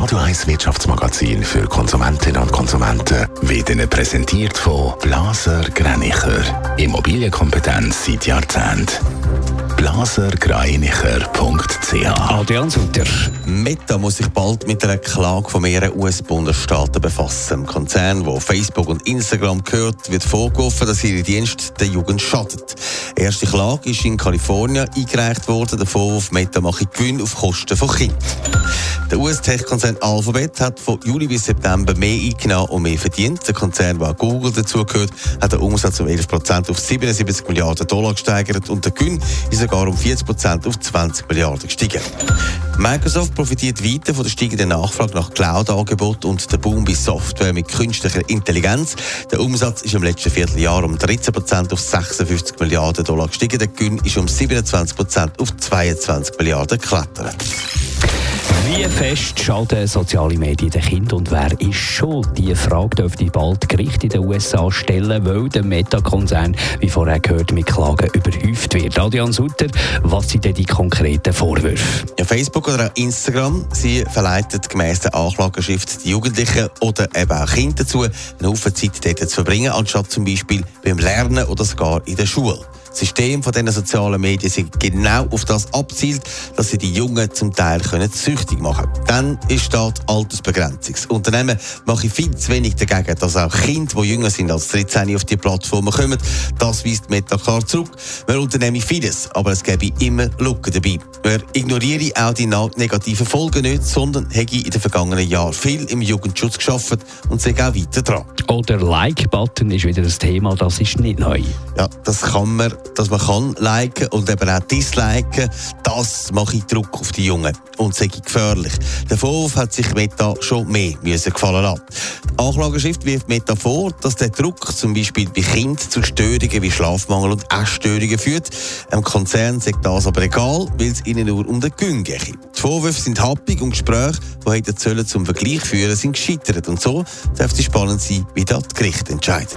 Radio 1 Wirtschaftsmagazin für Konsumentinnen und Konsumenten wird Ihnen präsentiert von Blaser Greinicher. Immobilienkompetenz seit Jahrzehnten blasergreinicher.ch Adrian Sutter. Meta muss sich bald mit einer Klage von mehreren US-Bundesstaaten befassen. Im Konzern, wo Facebook und Instagram gehört, wird vorgeworfen, dass ihre Dienste der Jugend schadet. Die erste Klage ist in Kalifornien eingereicht worden. Der Vorwurf, Meta mache Gewinn auf Kosten von Kindern. Der US-Tech-Konzern Alphabet hat von Juli bis September mehr eingenommen und mehr verdient. Der Konzern, der Google dazugehört, hat den Umsatz um 11% auf 77 Milliarden Dollar gesteigert und der Gewinn ist sogar um 40% auf 20 Milliarden gestiegen. Microsoft profitiert weiter von der steigenden Nachfrage nach Cloud-Angeboten und der Boom bei Software mit künstlicher Intelligenz. Der Umsatz ist im letzten Vierteljahr um 13% auf 56 Milliarden Dollar gestiegen. Der Gewinn ist um 27% auf 22 Milliarden geklettert. Wie fest schaden soziale Medien den Kindern und wer ist schuld? Diese Frage dürfte bald Gericht in den USA stellen, weil der Meta-Konzern, wie vorher gehört, mit Klagen überhäuft wird. Adrian Sutter, was sind denn die konkreten Vorwürfe? Ja, Facebook oder Instagram, sie verleitet gemäss der Anklageschrift die Jugendlichen oder eben auch Kinder dazu, eine Haufen Zeit dort zu verbringen, anstatt zum Beispiel beim Lernen oder sogar in der Schule. Das System von diesen sozialen Medien sind genau auf das abzielt, dass sie die Jungen zum Teil können süchtig machen können. Dann ist dort Altersbegrenzung. Das Unternehmen mache viel zu wenig dagegen, dass auch Kinder, die jünger sind als 13 auf die Plattformen kommen. Das weist Meta klar zurück. Man unternehme vieles, aber es gäbe immer Lücken dabei. Man ignoriere auch die negativen Folgen nicht, sondern hätte in den vergangenen Jahren viel im Jugendschutz geschafft und sei auch weiter dran. Oder Like-Button ist wieder ein Thema, das ist nicht neu. Ja, das kann man dass man kann liken und eben auch disliken, das mache ich Druck auf die Jungen und sage gefährlich. Der Vorwurf hat sich Meta schon mehr müssen gefallen lassen. Die Anklageschrift wirft Meta vor, dass der Druck zum Beispiel bei Kindern zu Störungen wie Schlafmangel und Essstörungen führt. Im Konzern sagt das aber egal, weil es ihnen nur um den Gewinn geht. Die Vorwürfe sind happig und Gespräche, die hätten sollen zum Vergleich führen, sind gescheitert. Und so darf es spannend sein, wie das Gericht entscheidet.